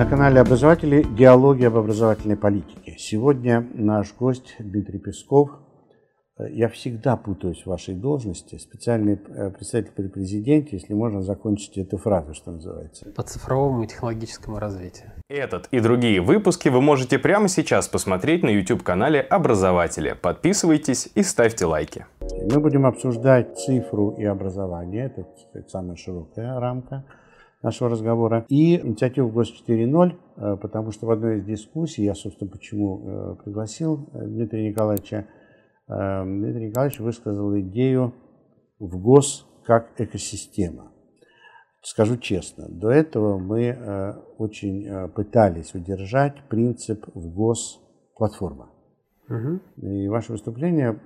На канале обозреватели диалоги об образовательной политике. Сегодня наш гость Дмитрий Песков. Я всегда путаюсь в вашей должности. Специальный э, представитель при президенте, если можно закончить эту фразу, что называется. По цифровому и технологическому развитию. Этот и другие выпуски вы можете прямо сейчас посмотреть на YouTube-канале Образователи. Подписывайтесь и ставьте лайки. Мы будем обсуждать цифру и образование. Это сказать, самая широкая рамка нашего разговора. И инициативу ГОС 4.0, э, потому что в одной из дискуссий, я, собственно, почему э, пригласил Дмитрия Николаевича, Дмитрий Николаевич высказал идею в ГОС как экосистема. Скажу честно, до этого мы э, очень э, пытались удержать принцип в ГОС платформа. Угу. И ваше выступление,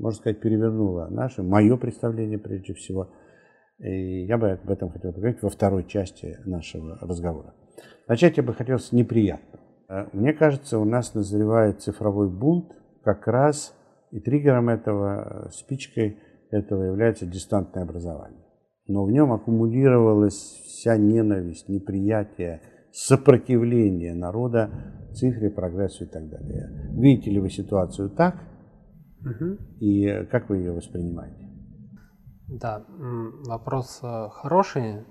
можно сказать, перевернуло наше, мое представление прежде всего. И я бы об этом хотел поговорить во второй части нашего разговора. Начать я бы хотел с неприятного. Э, мне кажется, у нас назревает цифровой бунт как раз и триггером этого, спичкой этого является дистантное образование но в нем аккумулировалась вся ненависть, неприятие, сопротивление народа цифре, прогрессу и так далее. Видите ли вы ситуацию так? Угу. И как вы ее воспринимаете? Да, вопрос э, хороший.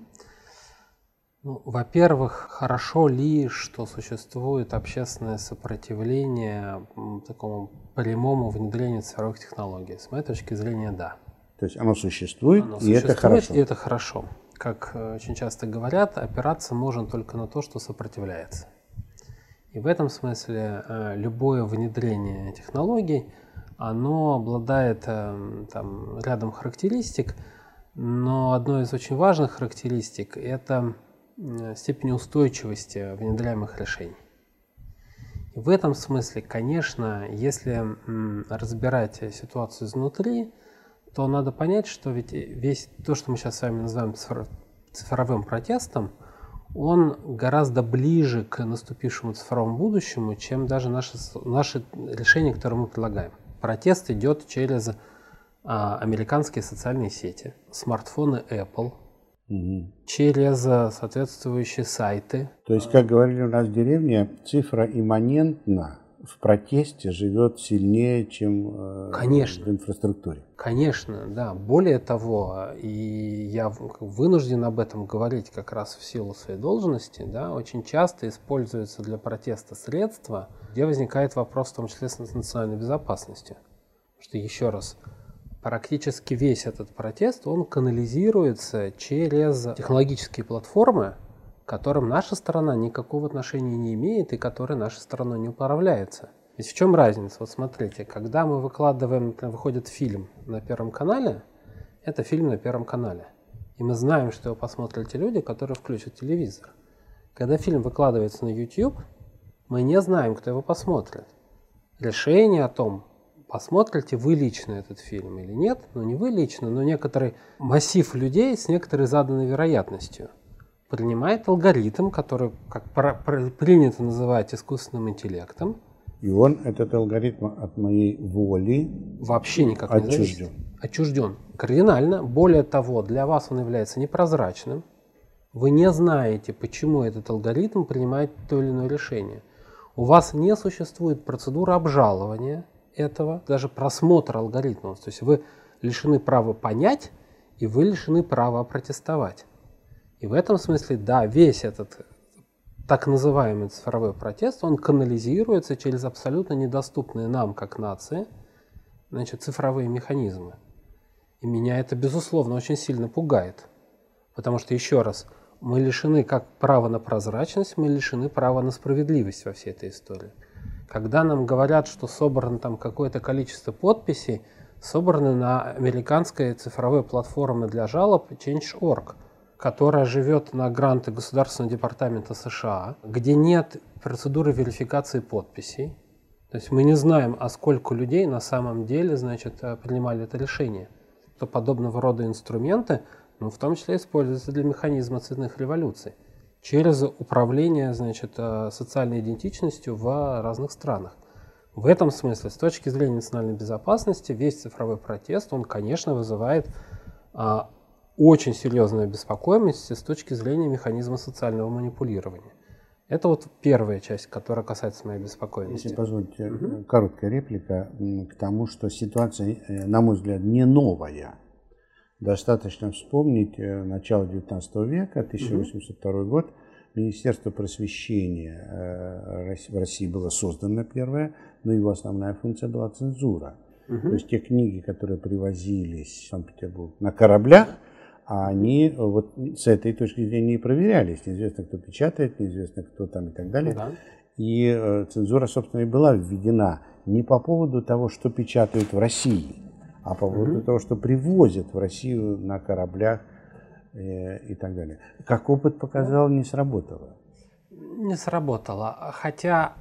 Ну, во-первых, хорошо ли, что существует общественное сопротивление такому прямому внедрению цифровых технологий? С моей точки зрения, да. То есть оно существует, оно и существует, это хорошо. И это хорошо. Как э, очень часто говорят, опираться можно только на то, что сопротивляется. И в этом смысле э, любое внедрение технологий, оно обладает э, там, рядом характеристик, но одной из очень важных характеристик – это степень устойчивости внедряемых решений. И в этом смысле, конечно, если разбирать ситуацию изнутри, то надо понять, что ведь весь то, что мы сейчас с вами называем цифровым протестом, он гораздо ближе к наступившему цифровому будущему, чем даже наши, наши решения, которые мы предлагаем. Протест идет через а, американские социальные сети, смартфоны Apple, угу. через соответствующие сайты. То есть, как говорили у нас в деревне, цифра имманентна в протесте живет сильнее, чем э, Конечно. в инфраструктуре. Конечно, да. Более того, и я вынужден об этом говорить как раз в силу своей должности, да, очень часто используются для протеста средства, где возникает вопрос в том числе с национальной безопасностью. Потому что, еще раз, практически весь этот протест, он канализируется через технологические платформы, которым наша сторона никакого отношения не имеет и которой наша сторона не управляется. Ведь в чем разница? Вот смотрите, когда мы выкладываем, выходит фильм на Первом канале, это фильм на Первом канале. И мы знаем, что его посмотрят те люди, которые включат телевизор. Когда фильм выкладывается на YouTube, мы не знаем, кто его посмотрит. Решение о том, посмотрите вы лично этот фильм или нет, ну не вы лично, но некоторый массив людей с некоторой заданной вероятностью – принимает алгоритм, который, как принято называть искусственным интеллектом. И он, этот алгоритм от моей воли вообще никак не отчужден. Отчужден. Кардинально. Более того, для вас он является непрозрачным. Вы не знаете, почему этот алгоритм принимает то или иное решение. У вас не существует процедуры обжалования этого, даже просмотра алгоритмов. То есть вы лишены права понять, и вы лишены права протестовать. И в этом смысле, да, весь этот так называемый цифровой протест, он канализируется через абсолютно недоступные нам, как нации, значит, цифровые механизмы. И меня это, безусловно, очень сильно пугает. Потому что, еще раз, мы лишены как права на прозрачность, мы лишены права на справедливость во всей этой истории. Когда нам говорят, что собрано там какое-то количество подписей, собраны на американской цифровой платформе для жалоб Change.org – которая живет на гранты Государственного департамента США, где нет процедуры верификации подписей. То есть мы не знаем, а сколько людей на самом деле значит, э, принимали это решение. То подобного рода инструменты, ну, в том числе используются для механизма цветных революций через управление значит, э, социальной идентичностью в разных странах. В этом смысле, с точки зрения национальной безопасности, весь цифровой протест, он, конечно, вызывает а, очень серьезную беспокоимость с точки зрения механизма социального манипулирования. Это вот первая часть, которая касается моей беспокойности. Если позволите, угу. короткая реплика к тому, что ситуация, э, на мой взгляд, не новая. Достаточно вспомнить э, начало XIX века, 1802 угу. год, Министерство просвещения в России было создано первое, но его основная функция была цензура. Угу. То есть те книги, которые привозились в Санкт-Петербург на кораблях, а они вот с этой точки зрения и проверялись. Неизвестно, кто печатает, неизвестно, кто там и так далее. Да. И э, цензура, собственно, и была введена не по поводу того, что печатают в России, а по поводу mm того, что привозят в Россию на кораблях э, и так далее. Как опыт показал, не сработало. Не сработало. Хотя,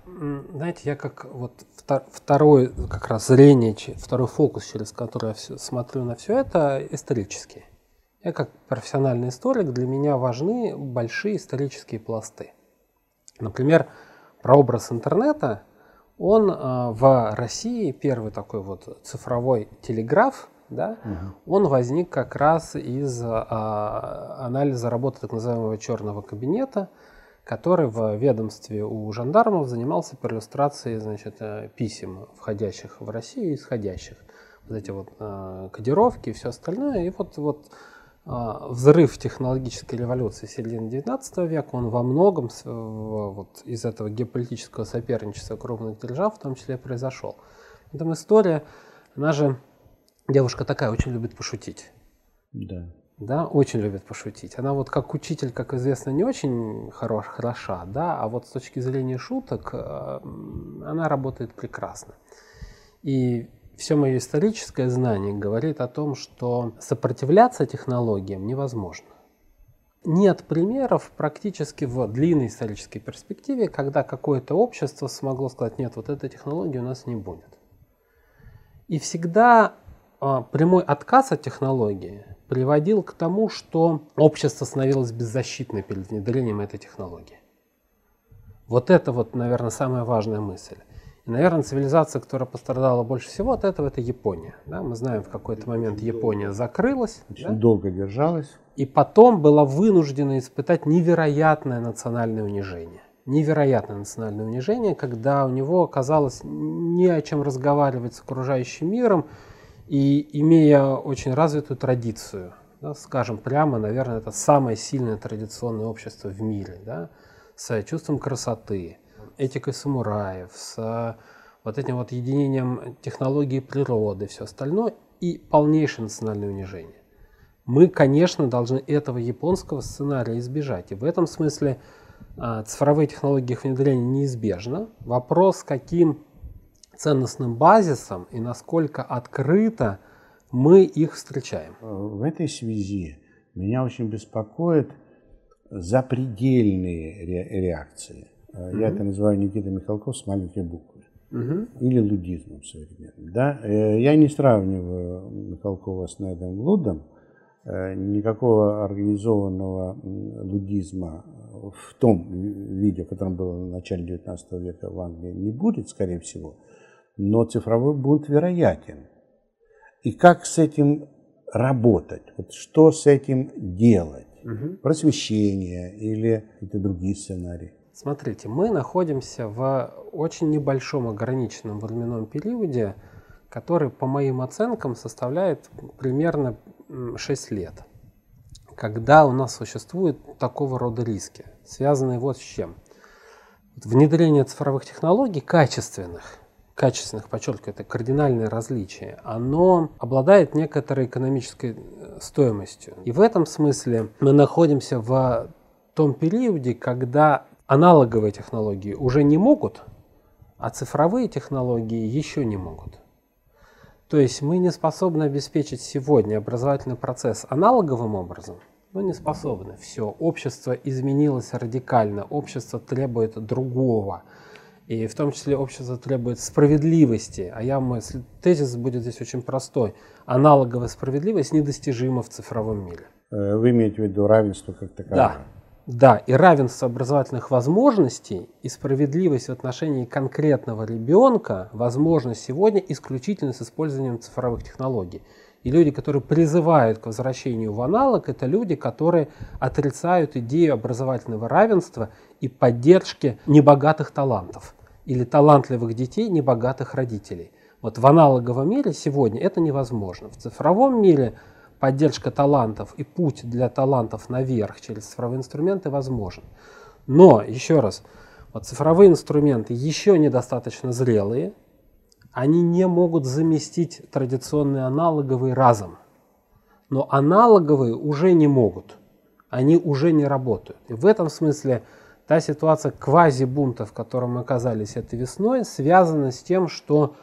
знаете, я как вот второй как раз зрение, второй фокус, через который я все, смотрю на все это, исторический. Я как профессиональный историк, для меня важны большие исторические пласты. Например, прообраз интернета, он э, в России, первый такой вот цифровой телеграф, да, угу. он возник как раз из э, анализа работы так называемого черного кабинета, который в ведомстве у жандармов занимался перлюстрацией значит, э, писем, входящих в Россию и исходящих. Вот эти вот э, кодировки и все остальное. И вот, вот взрыв технологической революции середины XIX века, он во многом вот, из этого геополитического соперничества крупных держав в том числе произошел. Там история, она же, девушка такая, очень любит пошутить. Да. Да, очень любит пошутить. Она вот как учитель, как известно, не очень хорош, хороша, да, а вот с точки зрения шуток э, она работает прекрасно. И все мое историческое знание говорит о том, что сопротивляться технологиям невозможно. Нет примеров практически в длинной исторической перспективе, когда какое-то общество смогло сказать, нет, вот этой технологии у нас не будет. И всегда а, прямой отказ от технологии приводил к тому, что общество становилось беззащитным перед внедрением этой технологии. Вот это вот, наверное, самая важная мысль. И, наверное, цивилизация, которая пострадала больше всего от этого, это Япония. Да? Мы знаем, в какой-то момент Япония закрылась. Очень да? долго держалась. И потом была вынуждена испытать невероятное национальное унижение. Невероятное национальное унижение, когда у него оказалось не о чем разговаривать с окружающим миром, и имея очень развитую традицию, да, скажем прямо, наверное, это самое сильное традиционное общество в мире, да, с чувством красоты, этикой самураев, с вот этим вот единением технологии природы, все остальное, и полнейшее национальное унижение. Мы, конечно, должны этого японского сценария избежать. И в этом смысле а, цифровые технологии их внедрения неизбежно. Вопрос, каким ценностным базисом и насколько открыто мы их встречаем. В этой связи меня очень беспокоит запредельные реакции. Mm-hmm. Я это называю Никита Михалков с маленькой буквы. Mm-hmm. Или лудизмом современным. Да? Э, я не сравниваю Михалкова с Недом Лудом. Э, никакого организованного лудизма в том виде, в котором было в начале 19 века в Англии, не будет, скорее всего. Но цифровой бунт вероятен. И как с этим работать? Вот что с этим делать? Угу. Просвещение или какие-то другие сценарии? Смотрите, мы находимся в очень небольшом ограниченном временном периоде, который, по моим оценкам, составляет примерно 6 лет, когда у нас существуют такого рода риски, связанные вот с чем. Внедрение цифровых технологий качественных, качественных, подчеркиваю, это кардинальное различие, оно обладает некоторой экономической э, стоимостью. И в этом смысле мы находимся в том периоде, когда аналоговые технологии уже не могут, а цифровые технологии еще не могут. То есть мы не способны обеспечить сегодня образовательный процесс аналоговым образом, но не способны. Все, общество изменилось радикально, общество требует другого. И в том числе общество требует справедливости. А я мой тезис будет здесь очень простой. Аналоговая справедливость недостижима в цифровом мире. Э, вы имеете в виду равенство как таковое? Да. Да, и равенство образовательных возможностей и справедливость в отношении конкретного ребенка возможно сегодня исключительно с использованием цифровых технологий. И люди, которые призывают к возвращению в аналог, это люди, которые отрицают идею образовательного равенства и поддержки небогатых талантов или талантливых детей небогатых родителей. Вот в аналоговом мире сегодня это невозможно. В цифровом мире поддержка талантов и путь для талантов наверх через цифровые инструменты возможен. Но, еще раз, вот цифровые инструменты еще недостаточно зрелые, они не могут заместить традиционные аналоговые разом. Но аналоговые уже не могут, они уже не работают. И в этом смысле та ситуация квази-бунта, в котором мы оказались этой весной, связана с тем, что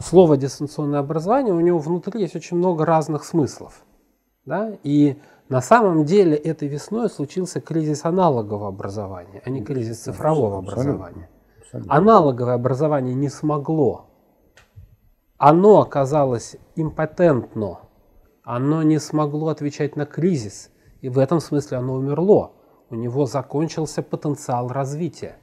слово дистанционное образование, у него внутри есть очень много разных смыслов. Да? И на самом деле этой весной случился кризис аналогового образования, а не кризис цифрового образования. Аналоговое образование не смогло оно оказалось импотентно, оно не смогло отвечать на кризис, и в этом смысле оно умерло. У него закончился потенциал развития.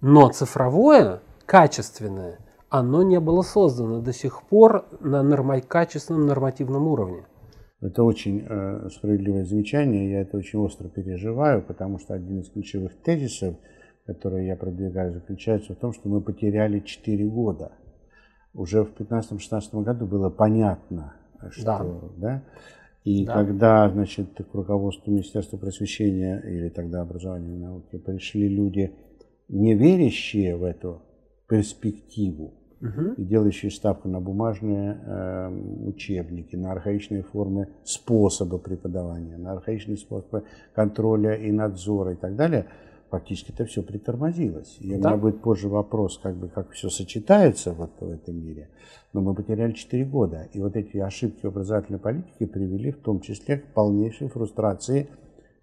Но цифровое, качественное, оно не было создано до сих пор на норма- качественном нормативном уровне. Это очень э, справедливое замечание, я это очень остро переживаю, потому что один из ключевых тезисов, который я продвигаю, заключается в том, что мы потеряли 4 года – уже в 15-16 году было понятно, что, да, да? И да. когда, значит, к руководству Министерства просвещения или тогда образования и науки пришли люди, не верящие в эту перспективу, угу. и делающие ставку на бумажные э, учебники, на архаичные формы способа преподавания, на архаичные способы контроля и надзора и так далее – фактически это все притормозилось. И да? у меня будет позже вопрос, как бы как все сочетается вот в этом мире. Но мы потеряли 4 года. И вот эти ошибки образовательной политике привели в том числе к полнейшей фрустрации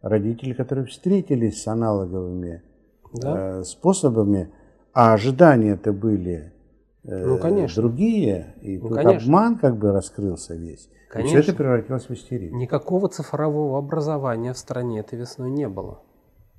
родителей, которые встретились с аналоговыми да? э, способами, а ожидания-то были э, ну, конечно. другие, и ну, тут конечно. обман как бы раскрылся весь. Конечно. И все это превратилось в истерию. Никакого цифрового образования в стране этой весной не было.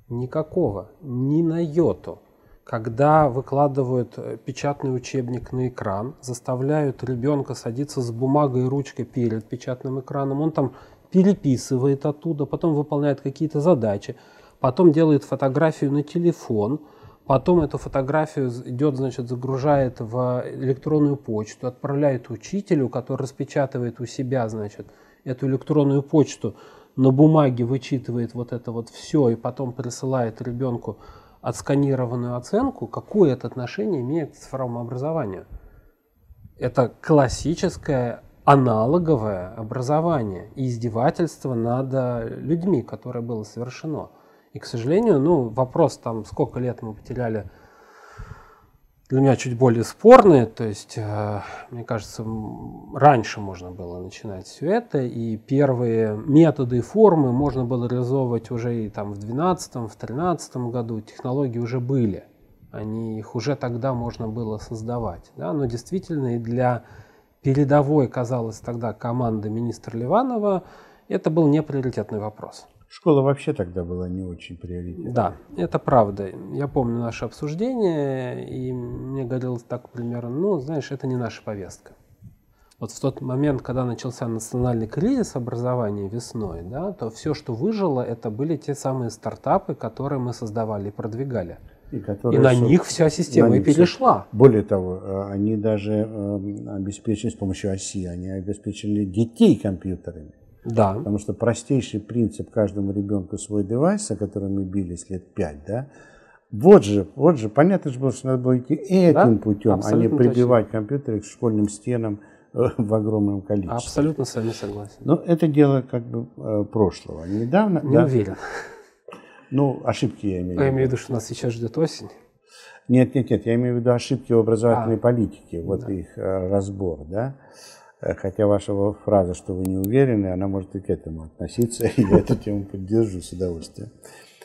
Никакого, ни на йоту. Когда выкладывают э, печатный учебник на экран, заставляют ребенка садиться с бумагой и ручкой перед печатным экраном, он там переписывает оттуда, потом выполняет какие-то задачи, потом делает фотографию на телефон, потом эту фотографию идет, значит, загружает в электронную почту, отправляет учителю, который распечатывает у себя, значит, эту электронную почту на бумаге вычитывает вот это вот все и потом присылает ребенку отсканированную оценку, какое это отношение имеет к цифровому образованию? Это классическое аналоговое образование и издевательство над людьми, которое было совершено. И, к сожалению, ну, вопрос там, сколько лет мы потеряли для меня чуть более спорные. То есть, э, мне кажется, раньше можно было начинать все это, и первые методы и формы можно было реализовывать уже и там в 2012, в 2013 году. Технологии уже были, они, их уже тогда можно было создавать. Да? Но действительно и для передовой, казалось тогда, команды министра Ливанова, это был не приоритетный вопрос. Школа вообще тогда была не очень приоритетной. Да, это правда. Я помню наше обсуждение, и мне говорилось так примерно, ну, знаешь, это не наша повестка. Вот в тот момент, когда начался национальный кризис образования весной, да, то все, что выжило, это были те самые стартапы, которые мы создавали и продвигали. И, и на них вся система и перешла. Более того, э, они даже э, обеспечили с помощью оси, они обеспечили детей компьютерами. Да. Потому что простейший принцип каждому ребенку свой девайс, о котором мы бились лет пять, да, вот же, вот же, понятно же было, что надо было идти этим да? путем, Абсолютно а не прибивать точно. компьютеры к школьным стенам э, в огромном количестве. Абсолютно с вами согласен. Но это дело как бы э, прошлого. Недавно... Не да, уверен. Ну, ошибки я имею в виду. Я имею в виду, что нас сейчас ждет осень. Нет, нет, нет, я имею в виду ошибки в образовательной а, политике, вот да. их э, разбор, да. Э, хотя ваша фраза, что вы не уверены, она может и к этому относиться, и я эту тему поддержу с удовольствием.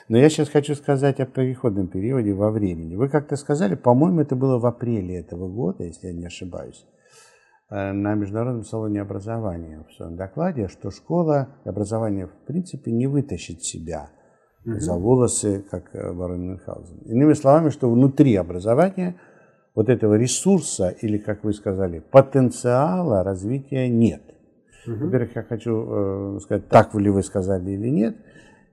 Но я сейчас хочу сказать о переходном периоде во времени. Вы как-то сказали, по-моему, это было в апреле этого года, если я не ошибаюсь, э, на Международном салоне образования в своем докладе, что школа и образование в принципе не вытащит себя mm-hmm. за волосы, как Барон э, Мюнхгаузен. Иными словами, что внутри образования вот этого ресурса или, как вы сказали, потенциала развития нет. Угу. Во-первых, я хочу э, сказать, так ли вы сказали или нет,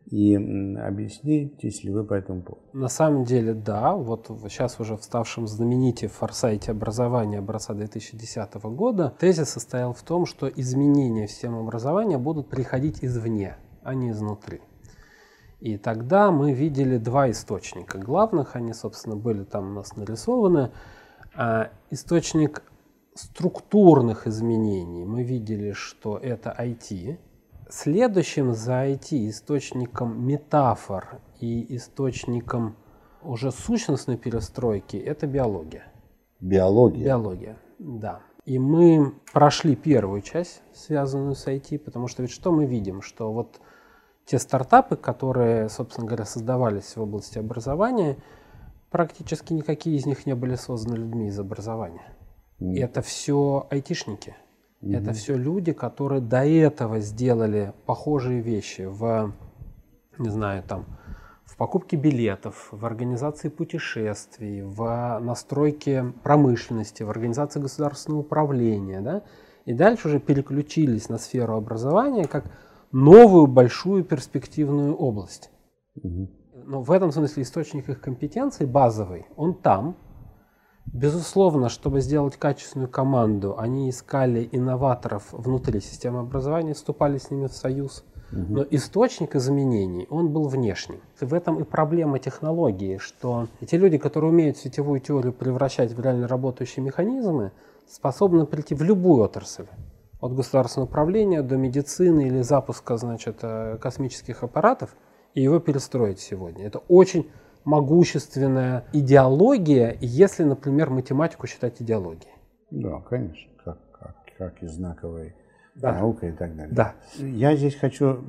и объяснитесь ли вы по этому поводу. На самом деле, да. Вот сейчас уже в ставшем знамените форсайте образования образца 2010 года тезис состоял в том, что изменения в систему образования будут приходить извне, а не изнутри. И тогда мы видели два источника главных, они, собственно, были там у нас нарисованы. А источник структурных изменений мы видели, что это IT. Следующим за IT источником метафор и источником уже сущностной перестройки это биология. Биология? Биология, да. И мы прошли первую часть, связанную с IT, потому что ведь что мы видим? Что вот те стартапы, которые, собственно говоря, создавались в области образования, практически никакие из них не были созданы людьми из образования. Mm. Это все айтишники. Mm-hmm. Это все люди, которые до этого сделали похожие вещи в, не знаю, там, в покупке билетов, в организации путешествий, в настройке промышленности, в организации государственного управления, да, и дальше уже переключились на сферу образования как новую большую перспективную область. Угу. Но в этом смысле источник их компетенции базовый, он там. Безусловно, чтобы сделать качественную команду, они искали инноваторов внутри системы образования, вступали с ними в союз. Но источник изменений, он был внешним. И в этом и проблема технологии, что эти люди, которые умеют сетевую теорию превращать в реально работающие механизмы, способны прийти в любую отрасль от государственного управления до медицины или запуска значит, э, космических аппаратов и его перестроить сегодня. Это очень могущественная идеология, если, например, математику считать идеологией. Да, конечно, как, как, как и знаковой да. наука и так далее. Да. Я здесь хочу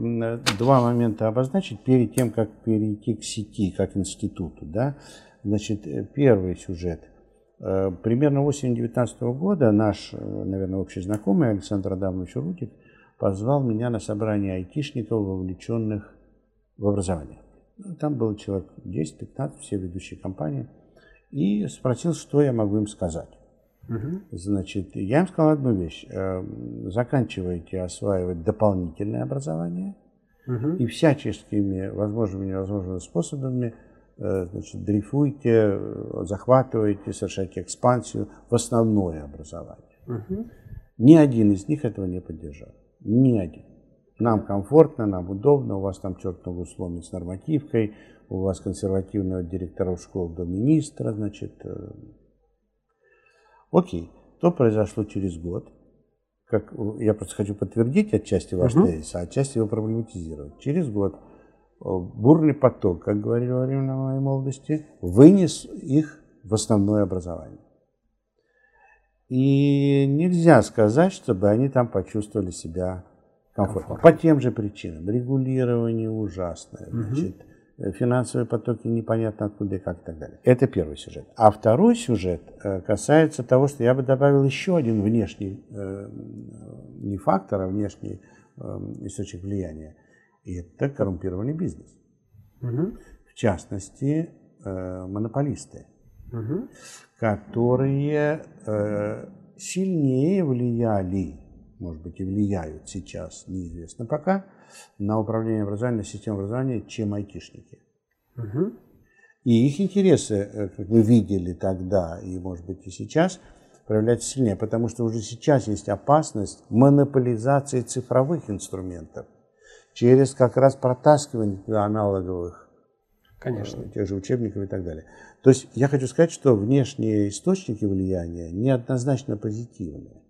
два момента обозначить перед тем, как перейти к сети, как институту. Да? Значит, э, первый сюжет – примерно осенью 2019 года наш, э, наверное, общий знакомый Александр Адамович Рутик позвал меня на собрание айтишников, вовлеченных в образование. Ну, там было человек 10-15, все ведущие компании, и спросил, что я могу им сказать. Угу. Значит, я им сказал одну вещь. Э, заканчивайте осваивать дополнительное образование угу. и всяческими возможными и невозможными способами – Э, значит, дрейфуйте, захватываете, совершайте экспансию в основное образование. Угу. Ни один из них этого не поддержал. Ни один. Нам комфортно, нам удобно, у вас там черт ногу сломит с нормативкой, у вас консервативного директоров школ до министра, значит. Э. Окей, то произошло через год. Как, я просто хочу подтвердить отчасти ваш угу. тезис, а отчасти его проблематизировать. Через год бурный поток, как говорили во время моей молодости, вынес их в основное образование. И нельзя сказать, чтобы они там почувствовали себя комфортно. Комфорт. По тем же причинам. Регулирование ужасное, угу. значит, финансовые потоки непонятно откуда и как и так далее. Это первый сюжет. А второй сюжет э, касается того, что я бы добавил еще один внешний, э, не фактор, а внешний э, источник влияния – и это коррумпированный бизнес. Угу. В частности, э, монополисты, угу. которые э, сильнее влияли, может быть, и влияют сейчас, неизвестно пока, на управление образованием, на систему образования, чем айтишники. Угу. И их интересы, э, как вы видели тогда и, может быть, и сейчас, проявляются сильнее, потому что уже сейчас есть опасность монополизации цифровых инструментов через как раз протаскивание аналоговых Конечно. Э, тех же учебников и так далее. То есть я хочу сказать, что внешние источники влияния неоднозначно позитивные.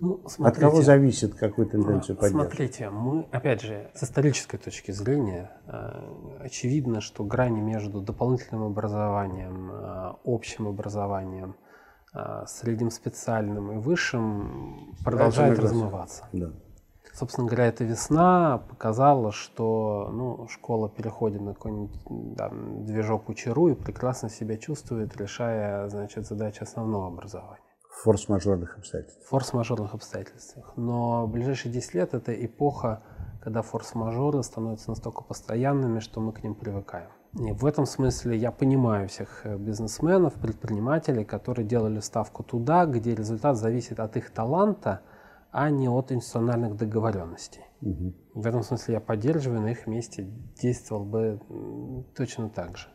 Ну, смотрите, От кого зависит, какую тенденцию ну, поддерживать? Смотрите, мы, опять же, с исторической точки зрения, э, очевидно, что грани между дополнительным образованием, э, общим образованием, средним специальным и высшим продолжают размываться. Да. Собственно говоря, эта весна показала, что ну, школа переходит на какой-нибудь да, движок учеру и прекрасно себя чувствует, решая значит, задачи основного образования. В форс-мажорных обстоятельствах. В форс-мажорных обстоятельствах. Но в ближайшие 10 лет это эпоха, когда форс-мажоры становятся настолько постоянными, что мы к ним привыкаем. И в этом смысле я понимаю всех э, бизнесменов, предпринимателей, которые делали ставку туда, где результат зависит от их таланта, а не от институциональных договоренностей. Угу. В этом смысле я поддерживаю, на их месте действовал бы точно так же.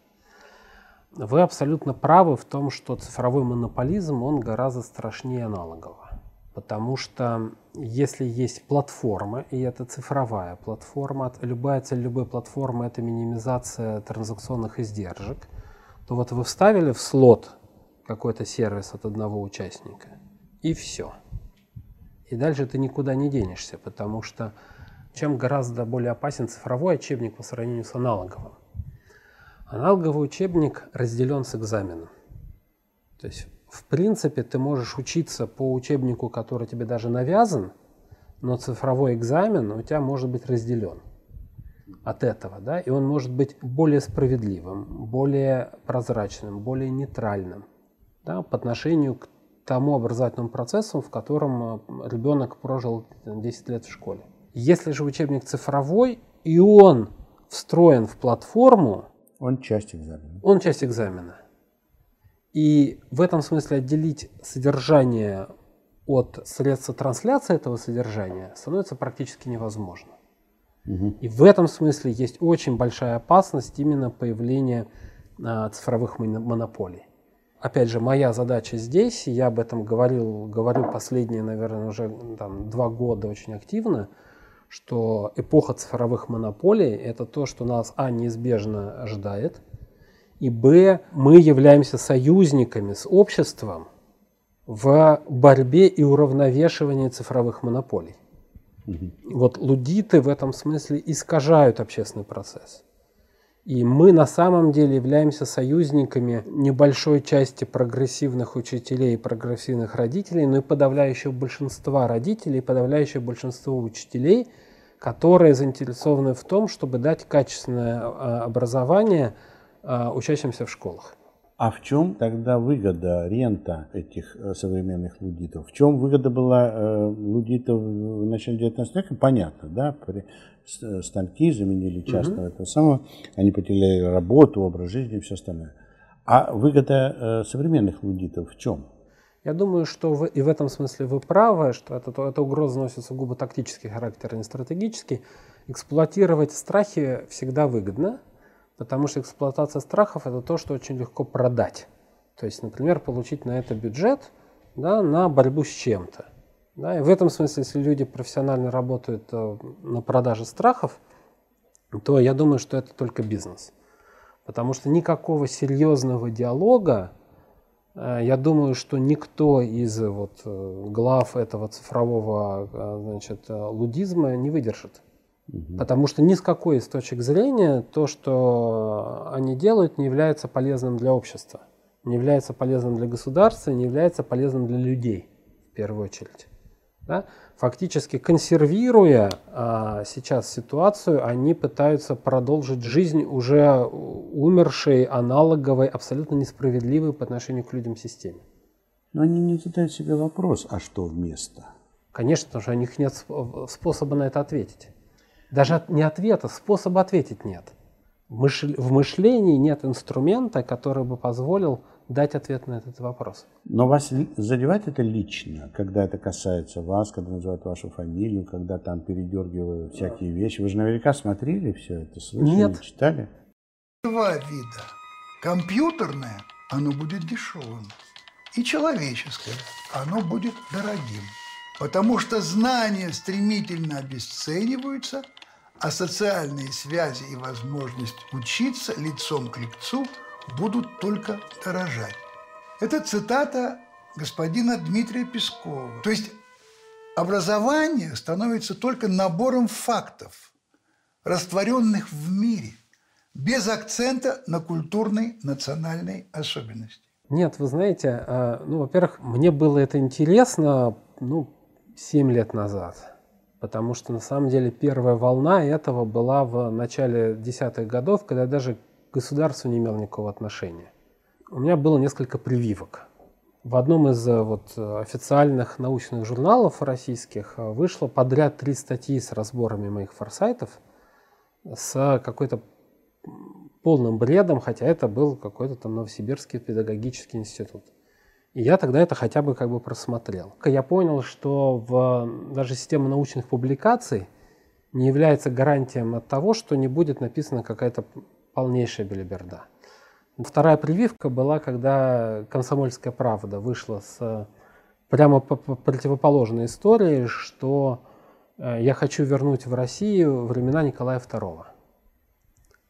Вы абсолютно правы в том, что цифровой монополизм, он гораздо страшнее аналогового. Потому что если есть платформа, и это цифровая платформа, любая цель любой платформы – это минимизация транзакционных издержек, то вот вы вставили в слот какой-то сервис от одного участника, и все. И дальше ты никуда не денешься, потому что чем гораздо более опасен цифровой учебник по сравнению с аналоговым. Аналоговый учебник разделен с экзаменом. То есть в принципе, ты можешь учиться по учебнику, который тебе даже навязан, но цифровой экзамен у тебя может быть разделен от этого, да, и он может быть более справедливым, более прозрачным, более нейтральным, да, по отношению к тому образовательному процессу, в котором э, ребенок прожил 10 лет в школе. Если же учебник цифровой, и он встроен в платформу, он часть экзамена. Он часть экзамена. И в этом смысле отделить содержание от средства трансляции этого содержания становится практически невозможно. Угу. И в этом смысле есть очень большая опасность именно появления а, цифровых монополий. Опять же, моя задача здесь, я об этом говорил, говорю последние, наверное, уже там, два года очень активно, что эпоха цифровых монополий – это то, что нас, а, неизбежно ожидает – и б, мы являемся союзниками с обществом в борьбе и уравновешивании цифровых монополий. Угу. Вот лудиты в этом смысле искажают общественный процесс. И мы на самом деле являемся союзниками небольшой части прогрессивных учителей и прогрессивных родителей, но и подавляющего большинства родителей, подавляющего большинство учителей, которые заинтересованы в том, чтобы дать качественное а, образование – а, учащимся в школах. А в чем тогда выгода, рента этих э, современных лудитов? В чем выгода была э, лудитов в начале 19 века? Понятно, да? Э, станки заменили частного угу. этого самого, они потеряли работу, образ жизни и все остальное. А выгода современных лудитов в чем? Я думаю, что вы, и в этом смысле вы правы, что это, эта угроза носится губо тактический характер, а не стратегический. Эксплуатировать страхи всегда выгодно, Потому что эксплуатация страхов – это то, что очень легко продать. То есть, например, получить на это бюджет да, на борьбу с чем-то. Да, и в этом смысле, если люди профессионально работают э, на продаже страхов, то я думаю, что это только бизнес. Потому что никакого серьезного диалога, э, я думаю, что никто из вот, э, глав этого цифрового значит, лудизма не выдержит. Потому что ни с какой из точек зрения то, что они делают, не является полезным для общества, не является полезным для государства, не является полезным для людей в первую очередь. Да? Фактически консервируя а, сейчас ситуацию, они пытаются продолжить жизнь уже умершей, аналоговой, абсолютно несправедливой по отношению к людям системе. Но они не задают себе вопрос, а что вместо? Конечно, потому что у них нет способа на это ответить. Даже не ответа, способа ответить нет. В мышлении нет инструмента, который бы позволил дать ответ на этот вопрос. Но вас задевает это лично, когда это касается вас, когда называют вашу фамилию, когда там передергивают всякие вещи? Вы же наверняка смотрели все это, слышали, Нет. читали? Два вида. Компьютерное, оно будет дешевым. И человеческое, оно будет дорогим. Потому что знания стремительно обесцениваются – а социальные связи и возможность учиться лицом к лицу будут только дорожать. Это цитата господина Дмитрия Пескова. То есть образование становится только набором фактов, растворенных в мире, без акцента на культурной национальной особенности. Нет, вы знаете, а, ну, во-первых, мне было это интересно, ну, 7 лет назад – потому что на самом деле первая волна этого была в начале десятых годов, когда даже государство не имело никакого отношения. У меня было несколько прививок. В одном из э, вот, официальных научных журналов российских э, вышло подряд три статьи с разборами моих форсайтов с какой-то полным бредом, хотя это был какой-то там Новосибирский педагогический институт. И я тогда это хотя бы как бы просмотрел. Я понял, что в, даже система научных публикаций не является гарантием от того, что не будет написана какая-то полнейшая белиберда. Вторая прививка была, когда «Комсомольская правда» вышла с прямо по противоположной историей, что э, я хочу вернуть в Россию времена Николая II.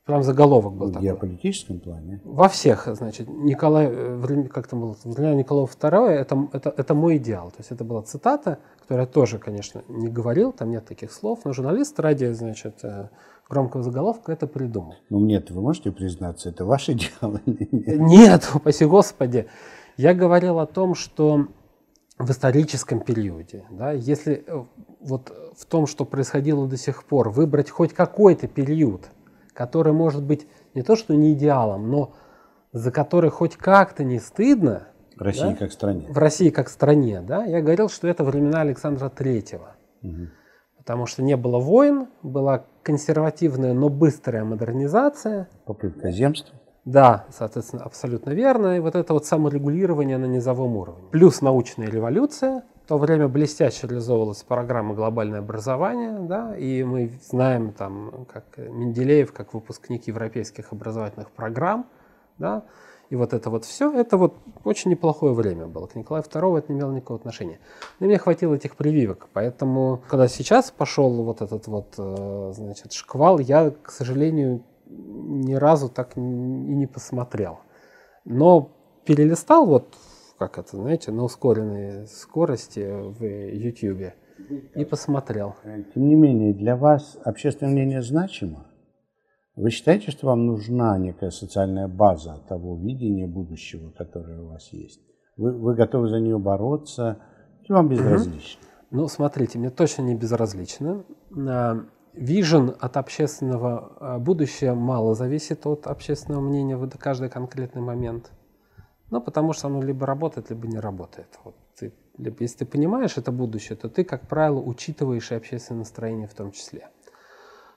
Прям заголовок был В такой. геополитическом плане? Во всех, значит, Николай, э, как там было, времена Николая II, это, это, это мой идеал. То есть это была цитата, которую я тоже, конечно, не говорил, там нет таких слов, но журналист ради, значит, э, громкого заголовка это придумал. Ну, нет, вы можете признаться, это ваш идеал или нет? Нет, упаси Господи. Я говорил о том, что в историческом периоде, да, если э, вот в том, что происходило до сих пор, выбрать хоть какой-то период – который может быть не то что не идеалом, но за который хоть как-то не стыдно. В России да? как стране. В России как стране, да. Я говорил, что это времена Александра Третьего. Угу. Потому что не было войн, была консервативная, но быстрая модернизация. Попытка земства. Да, соответственно, абсолютно верно. И вот это вот саморегулирование на низовом уровне. Плюс научная революция, в то время блестяще реализовывалась программа «Глобальное образование», да, и мы знаем, там, как Менделеев, как выпускник европейских образовательных программ, да, и вот это вот все, это вот очень неплохое время было. К Николаю II это не имело никакого отношения. Но мне хватило этих прививок, поэтому, когда сейчас пошел вот этот вот, э, значит, шквал, я, к сожалению, ни разу так и не посмотрел. Но перелистал вот как это, знаете, на ускоренной скорости в YouTube и посмотрел. Тем не менее, для вас общественное мнение значимо? Вы считаете, что вам нужна некая социальная база того видения будущего, которое у вас есть? Вы, вы готовы за нее бороться? Или вам безразлично? Угу. Ну, смотрите, мне точно не безразлично. Вижен от общественного а, будущего мало зависит от общественного мнения в каждый конкретный момент. Ну, потому что оно либо работает, либо не работает. Вот ты, либо, если ты понимаешь это будущее, то ты, как правило, учитываешь и общественное настроение в том числе.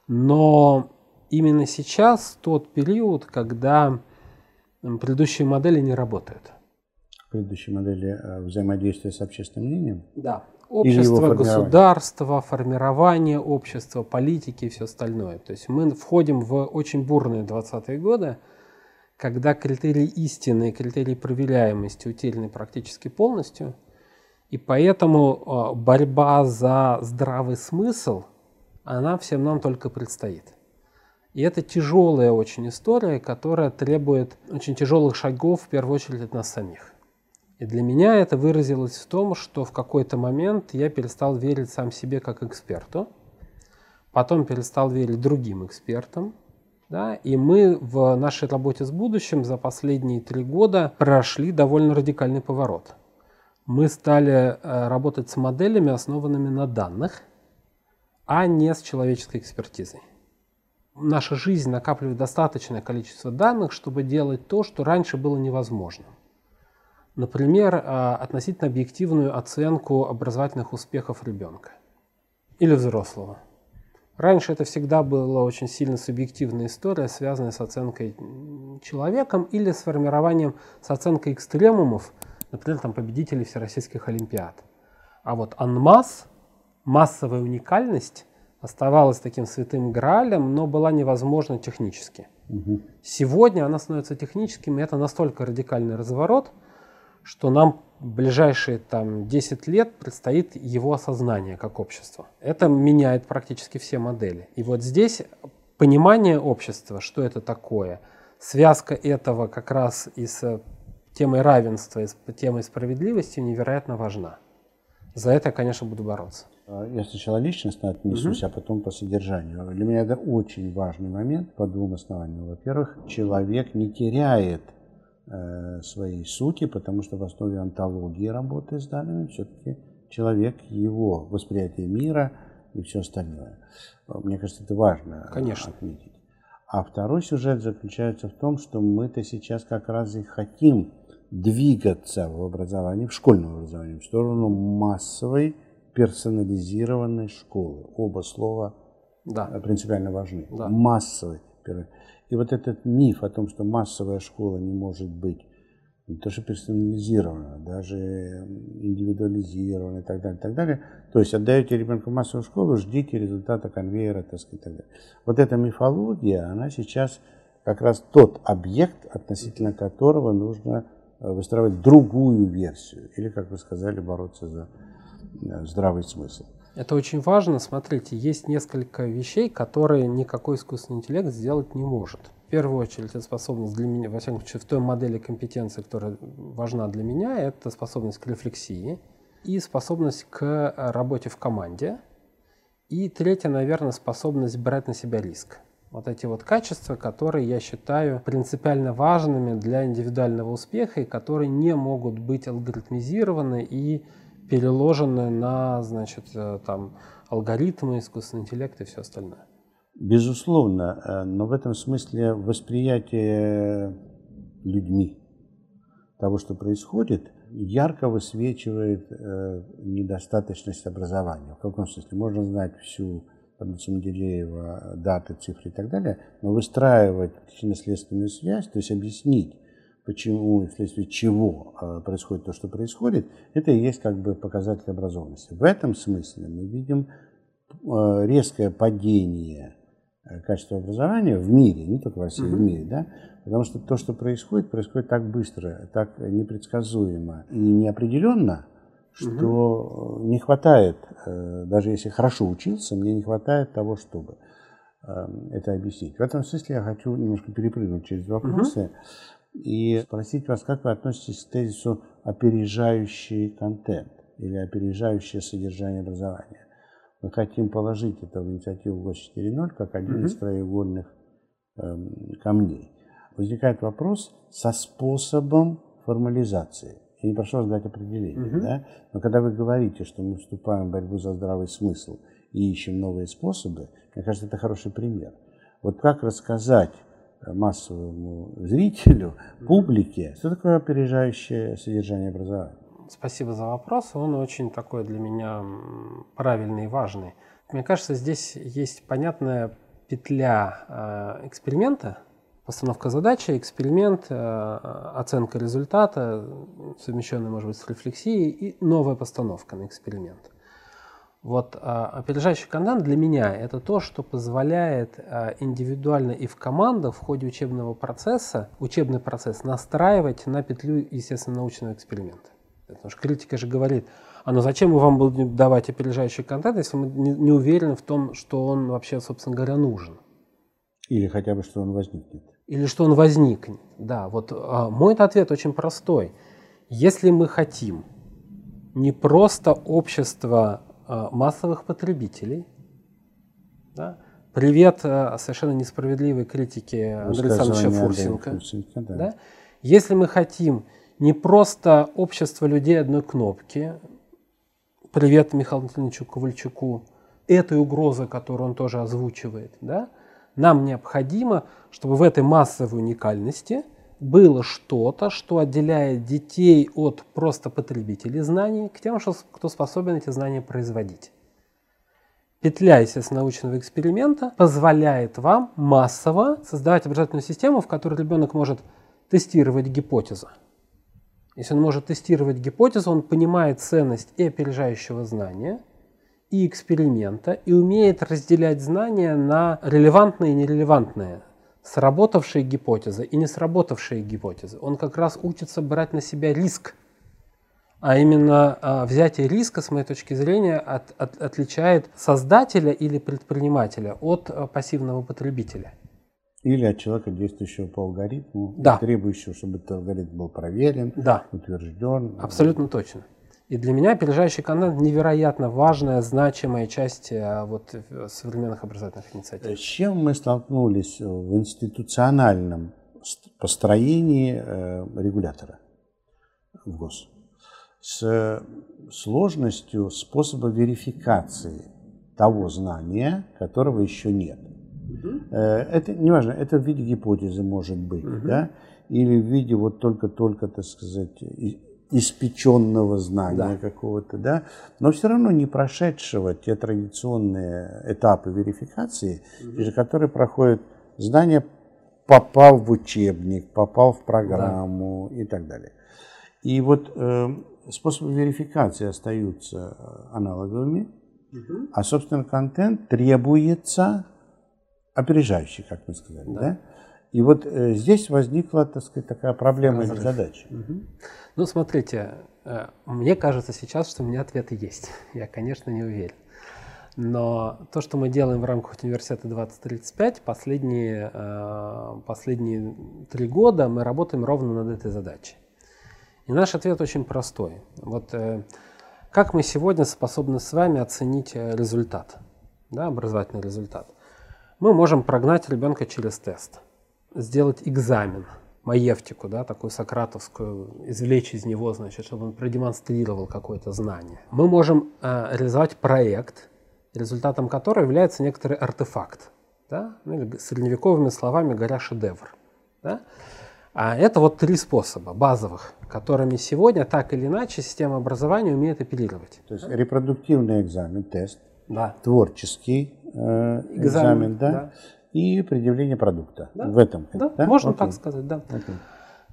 Но именно сейчас тот период, когда предыдущие модели не работают. Предыдущие модели э, взаимодействия с общественным мнением? Да. Общество, государство, формирование общества, политики и все остальное. То есть мы входим в очень бурные 20-е годы, когда критерий истины и критерий проверяемости утеряны практически полностью, и поэтому а, борьба за здравый смысл, она всем нам только предстоит. И это тяжелая очень история, которая требует очень тяжелых шагов, в первую очередь, от нас самих. И для меня это выразилось в том, что в какой-то момент я перестал верить сам себе как эксперту, потом перестал верить другим экспертам, да, и мы в нашей работе с будущим за последние три года прошли довольно радикальный поворот. Мы стали э, работать с моделями, основанными на данных, а не с человеческой экспертизой. Наша жизнь накапливает достаточное количество данных, чтобы делать то, что раньше было невозможно. Например, э, относительно объективную оценку образовательных успехов ребенка или взрослого. Раньше это всегда была очень сильно субъективная история, связанная с оценкой человеком или с формированием, с оценкой экстремумов, например, там, победителей всероссийских олимпиад. А вот анмасс, массовая уникальность, оставалась таким святым гралем, но была невозможна технически. Угу. Сегодня она становится техническим, и это настолько радикальный разворот, что нам в ближайшие там, 10 лет предстоит его осознание как общества. Это меняет практически все модели. И вот здесь понимание общества, что это такое, связка этого как раз и с темой равенства, и с темой справедливости невероятно важна. За это я, конечно, буду бороться. А, я сначала личностно отнесусь, угу. а потом по содержанию. Для меня это очень важный момент по двум основаниям. Во-первых, человек не теряет своей сути, потому что в основе антологии работы с данными все-таки человек, его восприятие мира и все остальное. Мне кажется, это важно Конечно. отметить. А второй сюжет заключается в том, что мы-то сейчас как раз и хотим двигаться в образовании, в школьном образовании, в сторону массовой персонализированной школы. Оба слова да. принципиально важны. Да. Массовой. И вот этот миф о том, что массовая школа не может быть не то, что персонализирована, даже индивидуализирована и так далее, и так далее. То есть отдаете ребенка в массовую школу, ждите результата конвейера, так сказать, и так далее. Вот эта мифология, она сейчас как раз тот объект, относительно которого нужно э, выстраивать другую версию, или, как вы сказали, бороться за э, здравый смысл. Это очень важно. Смотрите, есть несколько вещей, которые никакой искусственный интеллект сделать не может. В первую очередь, это способность для меня, во всяком случае, в той модели компетенции, которая важна для меня, это способность к рефлексии и способность к работе в команде. И третье, наверное, способность брать на себя риск. Вот эти вот качества, которые я считаю принципиально важными для индивидуального успеха и которые не могут быть алгоритмизированы и переложены на, значит, э, там, алгоритмы, искусственный интеллект и все остальное. Безусловно, э, но в этом смысле восприятие людьми того, что происходит, ярко высвечивает э, недостаточность образования. В каком смысле? Можно знать всю таблицу Менделеева, даты, цифры и так далее, но выстраивать причинно-следственную связь, то есть объяснить, почему и вследствие чего э, происходит то, что происходит, это и есть как бы показатель образованности. В этом смысле мы видим э, резкое падение э, качества образования в мире, не только в России, mm-hmm. в мире, да, потому что то, что происходит, происходит так быстро, так непредсказуемо и неопределенно, что mm-hmm. не хватает, даже если хорошо учился, мне не хватает того, чтобы это объяснить. В этом смысле я хочу немножко перепрыгнуть через вопросы. Mm-hmm и спросить вас, как вы относитесь к тезису опережающий контент или опережающее содержание образования. Мы хотим положить это в инициативу ГОС 4.0 как один mm-hmm. из краеугольных эм, камней. Возникает вопрос со способом формализации. Я не прошу вас дать определение, mm-hmm. да? но когда вы говорите, что мы вступаем в борьбу за здравый смысл и ищем новые способы, мне кажется, это хороший пример. Вот как рассказать массовому зрителю, публике. Что такое опережающее содержание образования? Спасибо за вопрос. Он очень такой для меня правильный и важный. Мне кажется, здесь есть понятная петля э, эксперимента, постановка задачи, эксперимент, э, оценка результата, совмещенная, может быть, с рефлексией, и новая постановка на эксперимент. Вот а, опережающий контент для меня это то, что позволяет а, индивидуально и в командах в ходе учебного процесса, учебный процесс настраивать на петлю, естественно, научного эксперимента. Потому что критика же говорит, а ну зачем мы вам будем давать опережающий контент, если мы не, уверены в том, что он вообще, собственно говоря, нужен. Или хотя бы, что он возникнет. Или что он возникнет. Да, вот а, мой ответ очень простой. Если мы хотим не просто общество массовых потребителей. Да? Привет э, совершенно несправедливой критике Андрея Александровича Фурсенко. Фурсенко да. Да? Если мы хотим не просто общество людей одной кнопки, привет Михаилу Анатольевичу Ковальчуку, этой угрозы, которую он тоже озвучивает, да? нам необходимо, чтобы в этой массовой уникальности – было что-то, что отделяет детей от просто потребителей знаний к тем, кто способен эти знания производить. Петля, естественно, научного эксперимента позволяет вам массово создавать образовательную систему, в которой ребенок может тестировать гипотезу. Если он может тестировать гипотезу, он понимает ценность и опережающего знания, и эксперимента, и умеет разделять знания на релевантные и нерелевантные сработавшие гипотезы и не сработавшие гипотезы. Он как раз учится брать на себя риск. А именно а, взятие риска, с моей точки зрения, от, от, отличает создателя или предпринимателя от а, пассивного потребителя. Или от человека, действующего по алгоритму, да. требующего, чтобы этот алгоритм был проверен, да. утвержден. Абсолютно точно. И для меня опережающий контент невероятно важная, значимая часть э, вот, э, современных образовательных инициатив. С чем мы столкнулись в институциональном построении э, регулятора в ГОС? С сложностью способа верификации того знания, которого еще нет. Угу. Это неважно, это в виде гипотезы может быть, угу. да, или в виде вот только-только, так сказать, испеченного знания да. какого-то, да, но все равно не прошедшего те традиционные этапы верификации, угу. через которые проходит знание попал в учебник, попал в программу да. и так далее. И вот э, способы верификации остаются аналоговыми, угу. а, собственно, контент требуется опережающий, как мы сказали. Да. Да? И вот э, здесь возникла, так сказать, такая проблема или задача. Угу. Ну, смотрите, э, мне кажется сейчас, что у меня ответы есть. Я, конечно, не уверен. Но то, что мы делаем в рамках университета 2035, последние, э, последние три года мы работаем ровно над этой задачей. И наш ответ очень простой. Вот э, как мы сегодня способны с вами оценить э, результат, да, образовательный результат? Мы можем прогнать ребенка через тест, сделать экзамен, маевтику, да, такую сократовскую, извлечь из него, значит, чтобы он продемонстрировал какое-то знание. Мы можем э, реализовать проект, результатом которого является некоторый артефакт. Да? Ну, или средневековыми словами говоря, шедевр. Да? А это вот три способа базовых, которыми сегодня так или иначе система образования умеет оперировать. То есть да? репродуктивный экзамен, тест, да. творческий э, экзамен, экзамен да? да, и предъявление продукта. Да? В этом. Да, да? можно Окей. так сказать, да. Окей.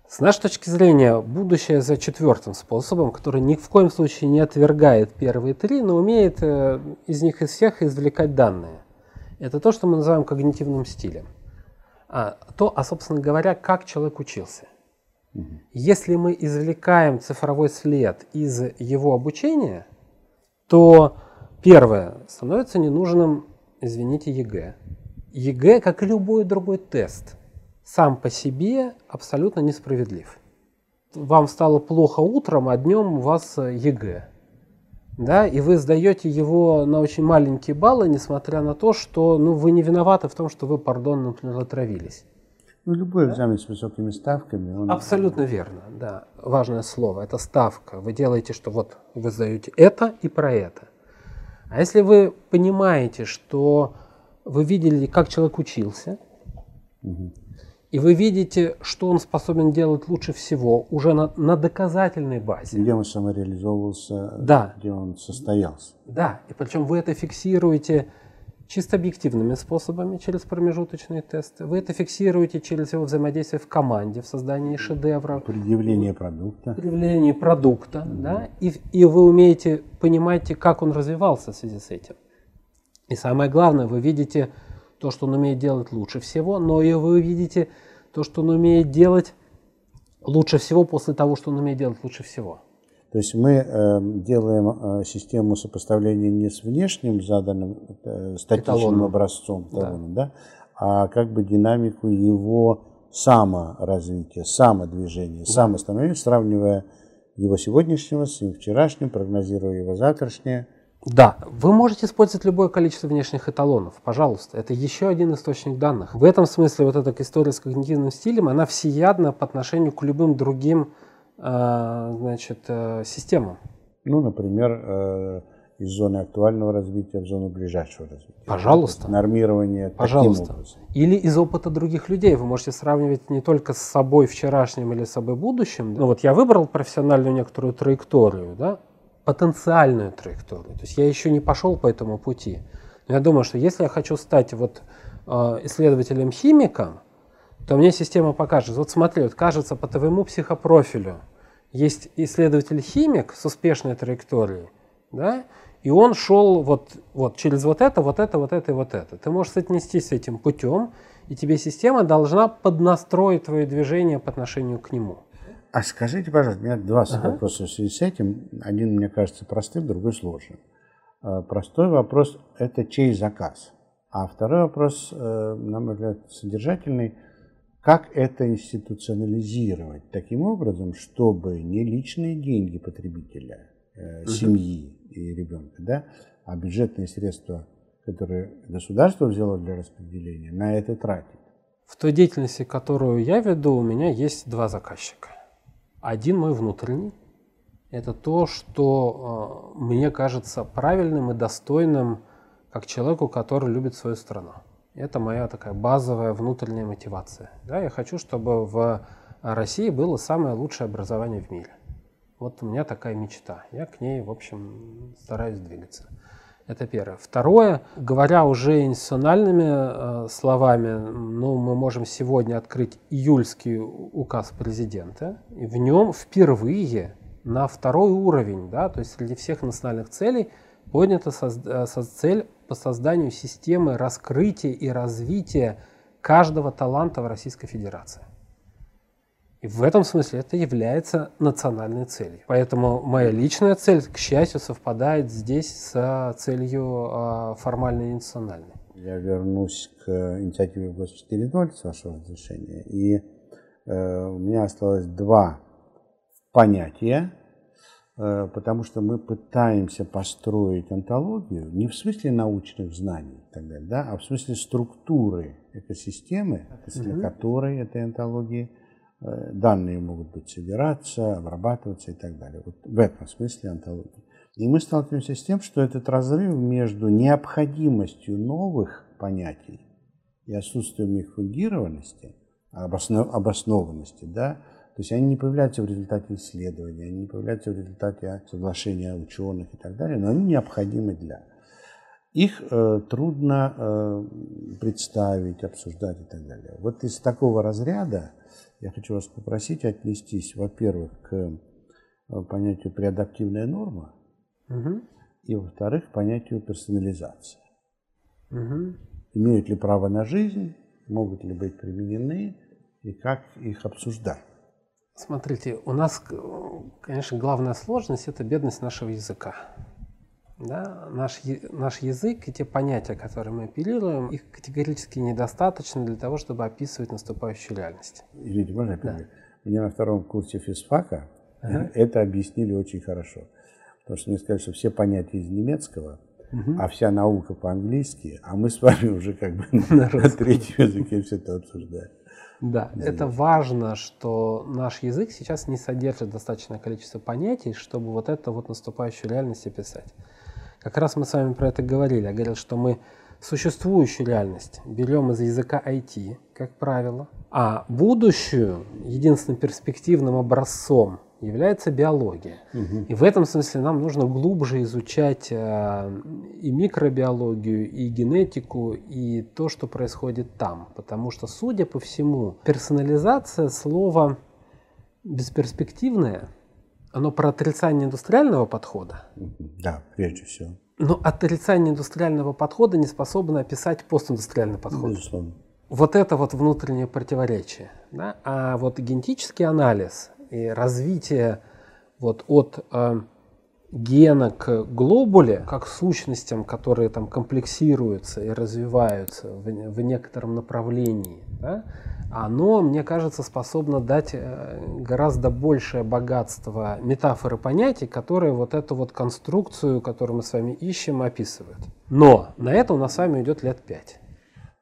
С нашей точки зрения, будущее за четвертым способом, который ни в коем случае не отвергает первые три, но умеет э, из них из всех извлекать данные. Это то, что мы называем когнитивным стилем. А, то, а собственно говоря, как человек учился. Угу. Если мы извлекаем цифровой след из его обучения, то первое становится ненужным, извините, ЕГЭ. ЕГЭ, как и любой другой тест – сам по себе абсолютно несправедлив. Вам стало плохо утром, а днем у вас ЕГЭ. Да, и вы сдаете его на очень маленькие баллы, несмотря на то, что ну, вы не виноваты в том, что вы, пардон, например, отравились. Ну, любой экзамен с высокими ставками. Он... Абсолютно верно, да. Важное слово – это ставка. Вы делаете, что вот вы сдаете это и про это. А если вы понимаете, что вы видели, как человек учился, угу и вы видите, что он способен делать лучше всего уже на, на доказательной базе. Где он самореализовывался, да. где он состоялся. Да, и причем вы это фиксируете чисто объективными способами через промежуточные тесты. Вы это фиксируете через его взаимодействие в команде, в создании шедевров. Предъявление продукта. Предъявление продукта, mm-hmm. да. И, и вы умеете, понимаете, как он развивался в связи с этим. И самое главное, вы видите то, что он умеет делать лучше всего, но и вы видите то, что он умеет делать лучше всего после того, что он умеет делать лучше всего. То есть мы э, делаем э, систему сопоставления не с внешним заданным э, статичным Эталоном. образцом, эталоном, да. Да, а как бы динамику его саморазвития, самодвижения, да. самостановления, сравнивая его сегодняшнего с ним вчерашним, прогнозируя его завтрашнее – да, вы можете использовать любое количество внешних эталонов, пожалуйста. Это еще один источник данных. В этом смысле вот эта история с когнитивным стилем, она всеядна по отношению к любым другим э, значит, э, системам. Ну, например, э, из зоны актуального развития в зону ближайшего развития. Пожалуйста. Нормирование Пожалуйста. Или из опыта других людей. Вы можете сравнивать не только с собой вчерашним или с собой будущим. Ну вот я выбрал профессиональную некоторую траекторию, да, потенциальную траекторию. То есть я еще не пошел по этому пути. Но я думаю, что если я хочу стать вот э, исследователем-химиком, то мне система покажет. Вот смотри, вот кажется, по твоему психопрофилю есть исследователь-химик с успешной траекторией, да, и он шел вот, вот через вот это, вот это, вот это и вот это. Ты можешь соотнестись с этим путем, и тебе система должна поднастроить твое движение по отношению к нему. А скажите, пожалуйста, у меня два ага. вопроса в связи с этим. Один, мне кажется, простым, другой сложным. А, простой вопрос – это чей заказ? А второй вопрос, э, на мой взгляд, содержательный. Как это институционализировать таким образом, чтобы не личные деньги потребителя, угу. семьи и ребенка, да, а бюджетные средства, которые государство взяло для распределения, на это тратить? В той деятельности, которую я веду, у меня есть два заказчика. Один мой внутренний – это то, что э, мне кажется правильным и достойным как человеку, который любит свою страну. Это моя такая базовая внутренняя мотивация. Да, я хочу, чтобы в России было самое лучшее образование в мире. Вот у меня такая мечта. Я к ней, в общем, стараюсь двигаться. Это первое. Второе, говоря уже институциональными э, словами, ну, мы можем сегодня открыть июльский указ президента, и в нем впервые на второй уровень, да, то есть среди всех национальных целей поднята со, со цель по созданию системы раскрытия и развития каждого таланта в Российской Федерации. И в этом смысле это является национальной целью. Поэтому моя личная цель, к счастью, совпадает здесь с целью э, формальной и национальной. Я вернусь к инициативе ГОС 4.0, с вашего разрешения. И э, у меня осталось два понятия, э, потому что мы пытаемся построить антологию не в смысле научных знаний и так далее, да, а в смысле структуры экосистемы, относительно mm-hmm. которой этой антологии – данные могут быть собираться, обрабатываться и так далее. Вот в этом смысле антология. И мы сталкиваемся с тем, что этот разрыв между необходимостью новых понятий и отсутствием их фундированности, обоснованности, да, то есть они не появляются в результате исследования, они не появляются в результате соглашения ученых и так далее, но они необходимы для. Их э, трудно э, представить, обсуждать и так далее. Вот из такого разряда я хочу вас попросить отнестись, во-первых, к э, понятию преадаптивная норма, угу. и, во-вторых, к понятию персонализация. Угу. Имеют ли право на жизнь, могут ли быть применены, и как их обсуждать? Смотрите, у нас, конечно, главная сложность – это бедность нашего языка. Да, наш, наш язык и те понятия, которые мы оперируем, их категорически недостаточно для того, чтобы описывать наступающую реальность. Извините, можно я да. Мне на втором курсе физфака ага. это объяснили очень хорошо. Потому что мне сказали, что все понятия из немецкого, угу. а вся наука по-английски, а мы с вами уже как бы на, на третьем языке все это обсуждаем. Да, да, это важно, что наш язык сейчас не содержит достаточное количество понятий, чтобы вот это вот наступающую реальность описать. Как раз мы с вами про это говорили. Я говорил, что мы существующую реальность берем из языка IT, как правило, а будущую единственным перспективным образцом является биология. Угу. И в этом смысле нам нужно глубже изучать э, и микробиологию, и генетику, и то, что происходит там. Потому что, судя по всему, персонализация слова бесперспективное – оно про отрицание индустриального подхода? Да, прежде всего. Но отрицание индустриального подхода не способно описать постиндустриальный подход. Безусловно. Вот это вот внутреннее противоречие. Да? А вот генетический анализ и развитие вот от э, гена к глобуле, как сущностям, которые там комплексируются и развиваются в, в некотором направлении, да, оно, мне кажется, способно дать э, гораздо большее богатство метафоры понятий, которые вот эту вот конструкцию, которую мы с вами ищем, описывают. Но на это у нас с вами идет лет пять.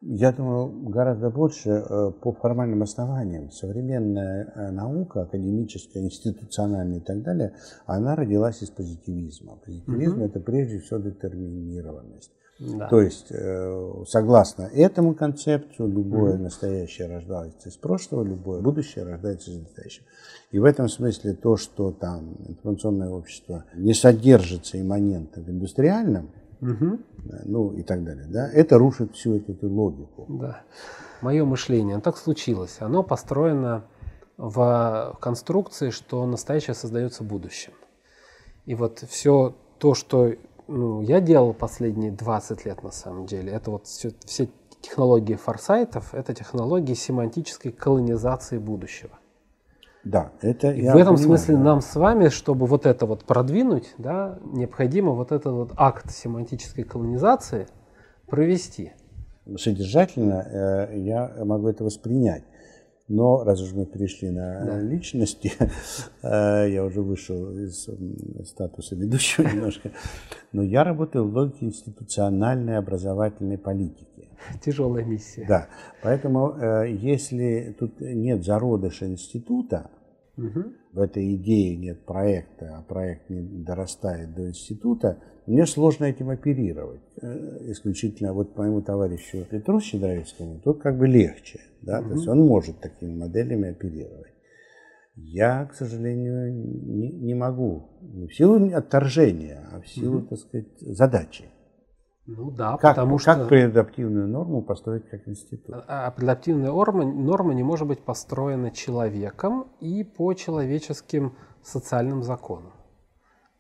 Я думаю, гораздо больше э, по формальным основаниям. Современная э, наука, академическая, институциональная и так далее, она родилась из позитивизма. Позитивизм угу. это прежде всего детерминированность. Да. То есть, э, согласно этому концепту, любое mm настоящее рождается из прошлого, любое будущее рождается из настоящего. И в этом смысле то, что там информационное общество не содержится имманентом в индустриальном, угу. ну и так далее, да, это рушит всю эту, эту логику. Да. Мое мышление, так случилось, оно построено в конструкции, что настоящее создается будущим. И вот все то, что ну, я делал последние 20 лет на самом деле, это вот все, все технологии форсайтов, это технологии семантической колонизации будущего. Да, это И я в этом понимаю, смысле да. нам с вами, чтобы вот это вот продвинуть, да, необходимо вот этот вот акт семантической колонизации провести. Содержательно э, я могу это воспринять. Но раз уж мы перешли на да. личности, э, я уже вышел из статуса ведущего немножко, но я работаю в логике институциональной образовательной политики. Тяжелая миссия. Да, поэтому э, если тут нет зародыша института, угу. в этой идее нет проекта, а проект не дорастает до института, мне сложно этим оперировать. Э, исключительно вот моему товарищу Петру Щедровицкому тут как бы легче. Да? Угу. То есть он может такими моделями оперировать. Я, к сожалению, не, не могу. Не в силу отторжения, а в силу, угу. так сказать, задачи. Ну да, как, потому что... Как преадаптивную норму построить как институт? А, а преадаптивная норма, норма не может быть построена человеком и по человеческим социальным законам.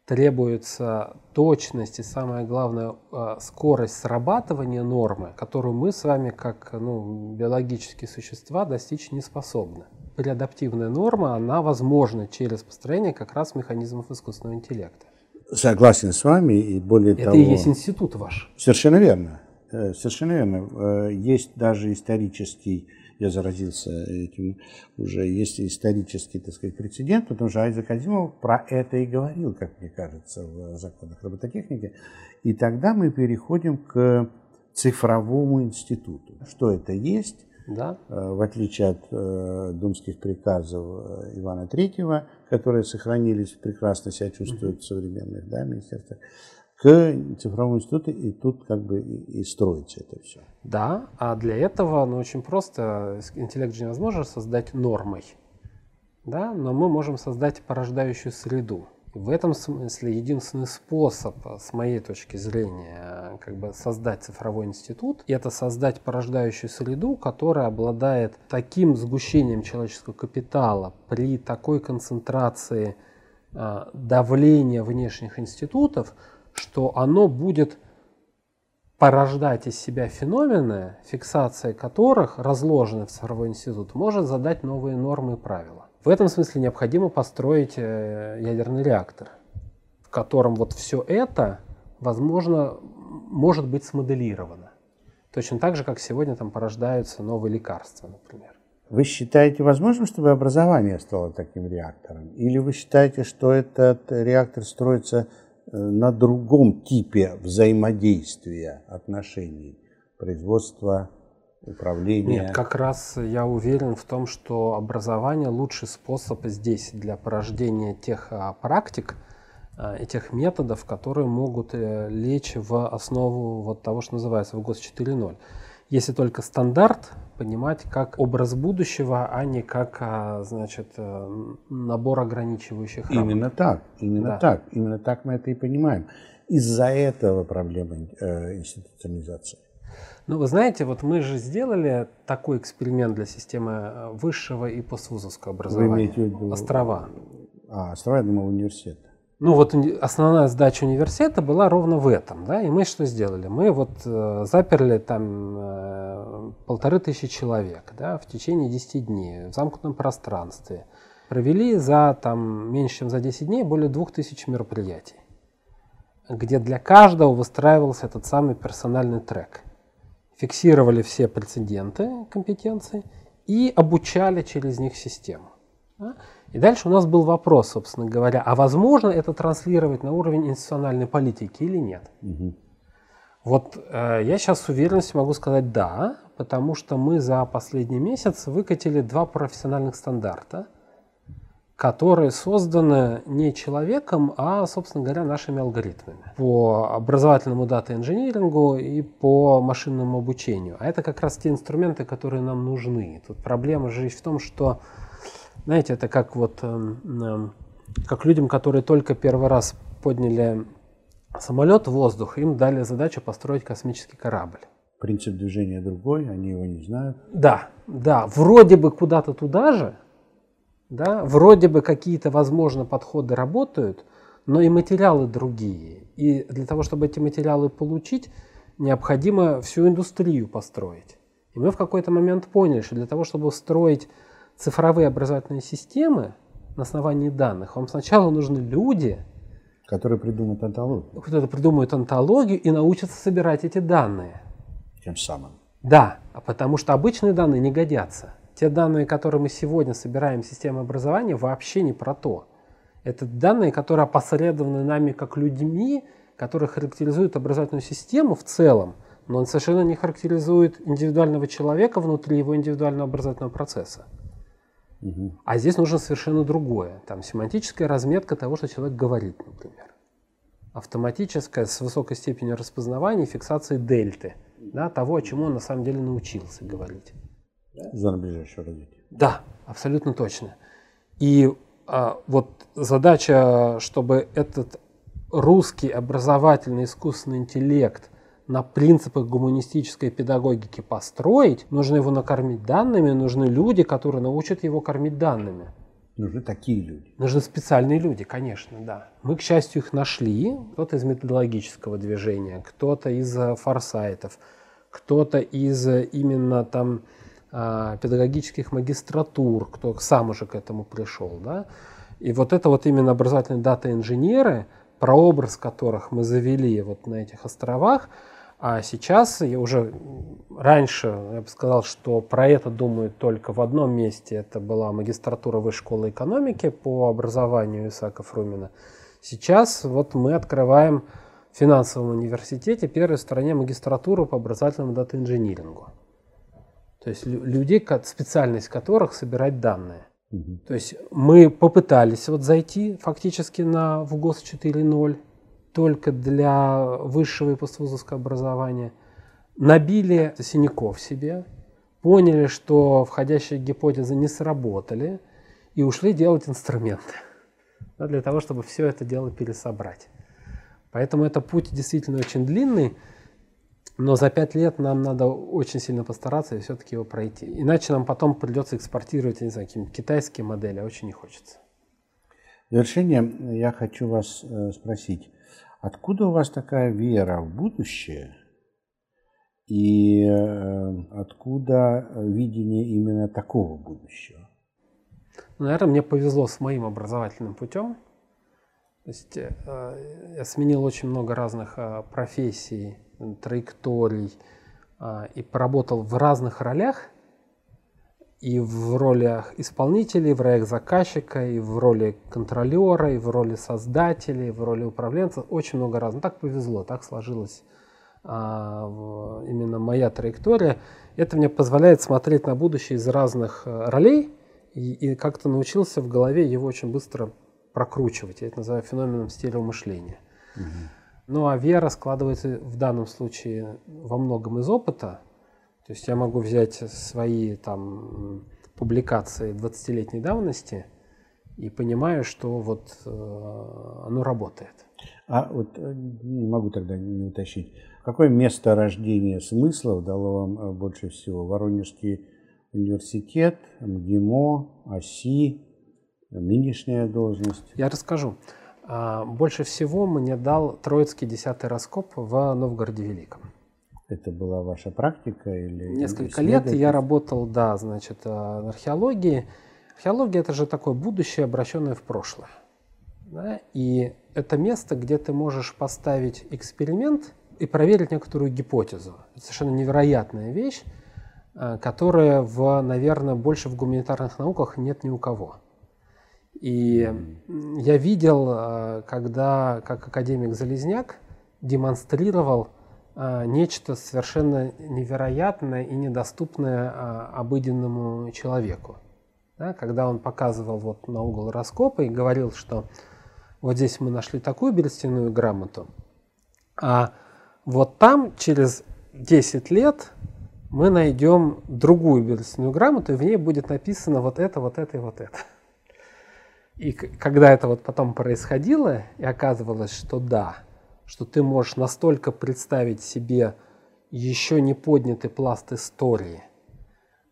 Требуется точность и, самое главное, а, скорость срабатывания нормы, которую мы с вами, как ну, биологические существа, достичь не способны. Преадаптивная норма, она возможна через построение как раз механизмов искусственного интеллекта. Согласен с вами, и более Это того... Это и есть институт ваш. Совершенно верно. Э, совершенно верно. Э, есть даже исторический, я заразился этим уже, есть исторический, так сказать, прецедент, потому что Айзек Азимов про это и говорил, как мне кажется, в законах робототехники. И тогда мы переходим к цифровому институту. Что это есть? Да. Э, в отличие от думских приказов Ивана Третьего, которые сохранились, прекрасно себя чувствуют в современных да, министерствах, к цифровому институту, и тут как бы и, строится это все. Да, а для этого ну, очень просто, интеллект же невозможно создать нормой, да, но мы можем создать порождающую среду. В этом смысле единственный способ, с моей точки зрения, как бы создать цифровой институт, это создать порождающую среду, которая обладает таким сгущением человеческого капитала при такой концентрации а, давления внешних институтов, что оно будет порождать из себя феномены, фиксация которых, разложенных в цифровой институт, может задать новые нормы и правила. В этом смысле необходимо построить э, ядерный реактор, в котором вот все это, возможно, может быть смоделировано. Точно так же, как сегодня там порождаются новые лекарства, например. Вы считаете возможным, чтобы образование стало таким реактором? Или вы считаете, что этот реактор строится э, на другом типе взаимодействия отношений производства управления? Нет, как раз я уверен в том, что образование лучший способ здесь для порождения тех а, практик а, и тех методов, которые могут э, лечь в основу вот того, что называется в ГОС 4.0. Если только стандарт понимать как образ будущего, а не как а, значит, э, набор ограничивающих рамок. Именно так, именно да. так, именно так мы это и понимаем. Из-за этого проблема э, институционализации. Ну, вы знаете, вот мы же сделали такой эксперимент для системы э, высшего и поствузовского образования. Вы имеете в виду... Острова. А, острова, я думал, университет. Ну вот основная задача университета была ровно в этом, да, и мы что сделали? Мы вот э, заперли там э, полторы тысячи человек, да, в течение 10 дней в замкнутом пространстве. Провели за там меньше, чем за 10 дней более двух тысяч мероприятий, где для каждого выстраивался этот самый персональный трек фиксировали все прецеденты компетенции и обучали через них систему. И дальше у нас был вопрос, собственно говоря, а возможно это транслировать на уровень институциональной политики или нет? Угу. Вот э, я сейчас с уверенностью могу сказать да, потому что мы за последний месяц выкатили два профессиональных стандарта – которые созданы не человеком, а, собственно говоря, нашими алгоритмами по образовательному дата-инжинирингу и по машинному обучению. А это как раз те инструменты, которые нам нужны. Тут проблема же в том, что, знаете, это как вот э, как людям, которые только первый раз подняли самолет в воздух, им дали задачу построить космический корабль. Принцип движения другой, они его не знают. Да, да, вроде бы куда-то туда же, да, вроде бы какие-то, возможно, подходы работают, но и материалы другие. И для того, чтобы эти материалы получить, необходимо всю индустрию построить. И мы в какой-то момент поняли, что для того, чтобы строить цифровые образовательные системы на основании данных, вам сначала нужны люди, которые придумают антологию. Которые придумают антологию и научатся собирать эти данные. Тем самым. Да, а потому что обычные данные не годятся. Те данные, которые мы сегодня собираем в системе образования, вообще не про то. Это данные, которые опосредованы нами как людьми, которые характеризуют образовательную систему в целом, но он совершенно не характеризует индивидуального человека внутри его индивидуального образовательного процесса. Угу. А здесь нужно совершенно другое. Там семантическая разметка того, что человек говорит, например. Автоматическая с высокой степенью распознавания и фиксации дельты. Да, того, о чем он на самом деле научился говорить. За ближайшее развитие. Да, абсолютно точно. И а, вот задача, чтобы этот русский образовательный искусственный интеллект на принципах гуманистической педагогики построить, нужно его накормить данными, нужны люди, которые научат его кормить данными. Нужны такие люди. Нужны специальные люди, конечно, да. Мы, к счастью, их нашли. Кто-то из методологического движения, кто-то из э, форсайтов, кто-то из э, именно там педагогических магистратур, кто сам уже к этому пришел. Да? И вот это вот именно образовательные дата-инженеры, прообраз которых мы завели вот на этих островах, а сейчас я уже раньше я бы сказал, что про это думают только в одном месте. Это была магистратура Высшей школы экономики по образованию Исаака Фрумина. Сейчас вот мы открываем в финансовом университете первой стране магистратуру по образовательному дата-инжинирингу. То есть людей, специальность которых собирать данные. Угу. То есть мы попытались вот зайти фактически на ВГОС 4.0 только для высшего и поствузовского образования, набили синяков себе, поняли, что входящие гипотезы не сработали и ушли делать инструменты для того, чтобы все это дело пересобрать. Поэтому это путь действительно очень длинный, но за пять лет нам надо очень сильно постараться и все-таки его пройти. Иначе нам потом придется экспортировать, я не знаю, какие-нибудь китайские модели, а очень не хочется. В завершение я хочу вас э, спросить, откуда у вас такая вера в будущее и э, откуда видение именно такого будущего? Ну, наверное, мне повезло с моим образовательным путем. То есть э, я сменил очень много разных профессий, траекторий а, и поработал в разных ролях, и в ролях исполнителей, в ролях заказчика, и в роли контролера, и в роли создателя, и в роли управленца. Очень много раз. Ну, так повезло, так сложилась а, именно моя траектория. Это мне позволяет смотреть на будущее из разных а, ролей и, и как-то научился в голове его очень быстро прокручивать. Я это называю феноменом стереомышления. Угу. Ну а вера складывается в данном случае во многом из опыта. То есть я могу взять свои там публикации 20-летней давности и понимаю, что вот э, оно работает. А вот э, не могу тогда не уточнить. Какое место рождения смыслов дало вам э, больше всего? Воронежский университет, МГИМО, ОСИ, нынешняя должность? Я расскажу. А, больше всего мне дал Троицкий десятый раскоп в Новгороде Великом. Это была ваша практика или Несколько лет я работал, да, значит, э, в археологии. Археология – это же такое будущее, обращенное в прошлое. Да? И это место, где ты можешь поставить эксперимент и проверить некоторую гипотезу. Это совершенно невероятная вещь, э, которая, в, наверное, больше в гуманитарных науках нет ни у кого. И я видел, э, когда как академик Залезняк демонстрировал э, нечто совершенно невероятное и недоступное э, обыденному человеку. Да, когда он показывал вот на угол раскопа и говорил, что вот здесь мы нашли такую берестяную грамоту, а вот там через 10 лет мы найдем другую берестяную грамоту, и в ней будет написано вот это, вот это и вот это. И когда это вот потом происходило, и оказывалось, что да, что ты можешь настолько представить себе еще не поднятый пласт истории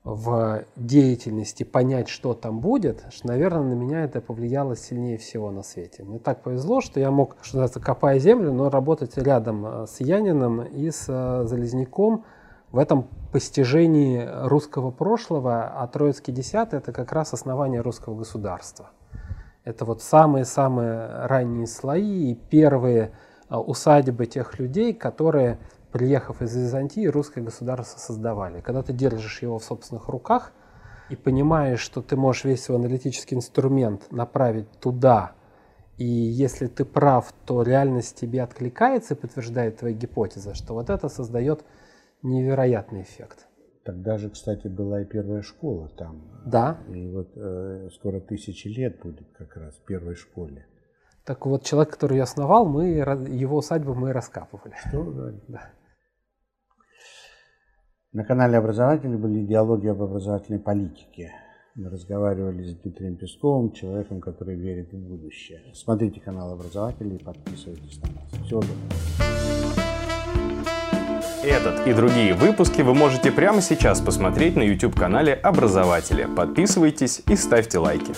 в деятельности, понять, что там будет, что, наверное, на меня это повлияло сильнее всего на свете. Мне так повезло, что я мог, что называется, копая землю, но работать рядом э, с Янином и с э, Залезняком в этом постижении русского прошлого, а Троицкий десятый – это как раз основание русского государства – это вот самые-самые ранние слои и первые а, усадьбы тех людей, которые, приехав из Византии, русское государство создавали. Когда ты держишь его в собственных руках и понимаешь, что ты можешь весь свой аналитический инструмент направить туда, и если ты прав, то реальность тебе откликается и подтверждает твои гипотезы, что вот это создает невероятный эффект. Тогда же, кстати, была и первая школа там. Да. И вот э, скоро тысячи лет будет как раз первой школе. Так вот, человек, который ее основал, мы его усадьбу мы раскапывали. Что вы говорите? Да. На канале Образователи были диалоги об образовательной политике. Мы разговаривали с Дмитрием Песковым, человеком, который верит в будущее. Смотрите канал Образователи и подписывайтесь на нас. Всего доброго. Этот и другие выпуски вы можете прямо сейчас посмотреть на YouTube-канале Образователи. Подписывайтесь и ставьте лайки.